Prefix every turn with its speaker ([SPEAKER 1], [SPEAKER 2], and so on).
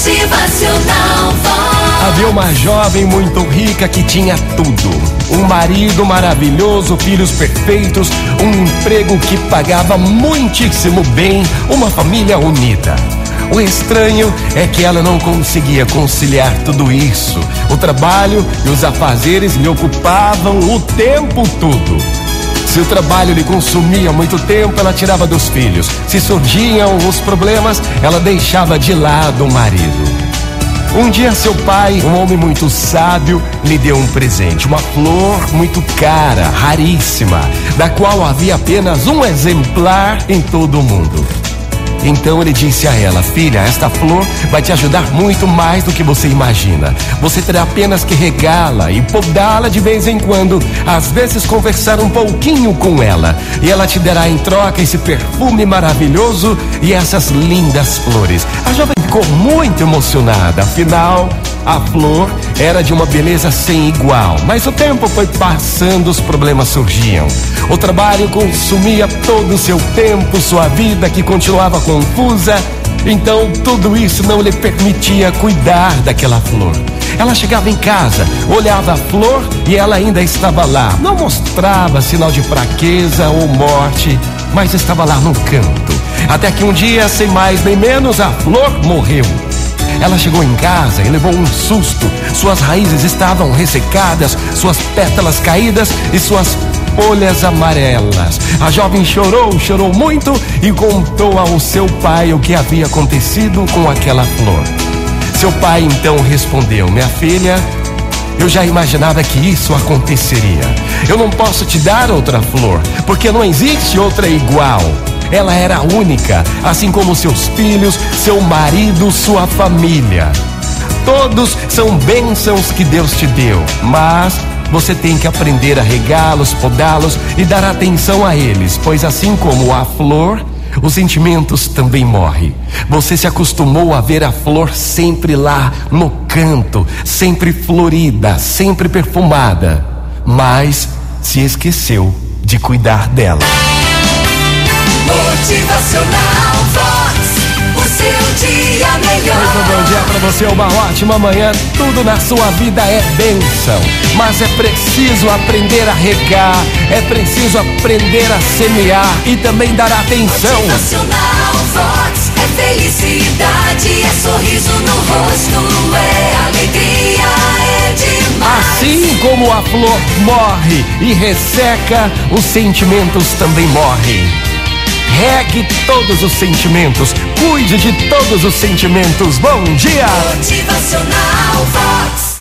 [SPEAKER 1] Motivacional.
[SPEAKER 2] Havia uma jovem muito rica que tinha tudo: um marido maravilhoso, filhos perfeitos, um emprego que pagava muitíssimo bem, uma família unida. O estranho é que ela não conseguia conciliar tudo isso. O trabalho e os afazeres lhe ocupavam o tempo todo. Se o trabalho lhe consumia muito tempo, ela tirava dos filhos. Se surgiam os problemas, ela deixava de lado o marido. Um dia, seu pai, um homem muito sábio, lhe deu um presente, uma flor muito cara, raríssima, da qual havia apenas um exemplar em todo o mundo. Então ele disse a ela: Filha, esta flor vai te ajudar muito mais do que você imagina. Você terá apenas que regá-la e podá-la de vez em quando, às vezes conversar um pouquinho com ela. E ela te dará em troca esse perfume maravilhoso e essas lindas flores. A jovem ficou muito emocionada, afinal, a flor era de uma beleza sem igual, mas o tempo foi passando, os problemas surgiam. O trabalho consumia todo o seu tempo, sua vida que continuava confusa. Então tudo isso não lhe permitia cuidar daquela flor. Ela chegava em casa, olhava a flor e ela ainda estava lá. Não mostrava sinal de fraqueza ou morte, mas estava lá no canto. Até que um dia, sem mais nem menos, a flor morreu. Ela chegou em casa e levou um susto. Suas raízes estavam ressecadas, suas pétalas caídas e suas folhas amarelas. A jovem chorou, chorou muito e contou ao seu pai o que havia acontecido com aquela flor. Seu pai então respondeu: Minha filha, eu já imaginava que isso aconteceria. Eu não posso te dar outra flor, porque não existe outra igual. Ela era única, assim como seus filhos, seu marido, sua família. Todos são bênçãos que Deus te deu, mas você tem que aprender a regá-los, podá-los e dar atenção a eles, pois assim como a flor, os sentimentos também morrem. Você se acostumou a ver a flor sempre lá no canto, sempre florida, sempre perfumada, mas se esqueceu de cuidar dela.
[SPEAKER 1] Motivacional Vox. O seu dia melhor.
[SPEAKER 2] Muito bom dia para você, uma ótima manhã. Tudo na sua vida é bênção, mas é preciso aprender a regar, é preciso aprender a semear e também dar atenção.
[SPEAKER 1] Motivacional Vox. É felicidade, é sorriso no rosto, é alegria, é demais.
[SPEAKER 2] Assim como a flor morre e resseca, os sentimentos também morrem. Regue todos os sentimentos. Cuide de todos os sentimentos. Bom dia!
[SPEAKER 1] Motivacional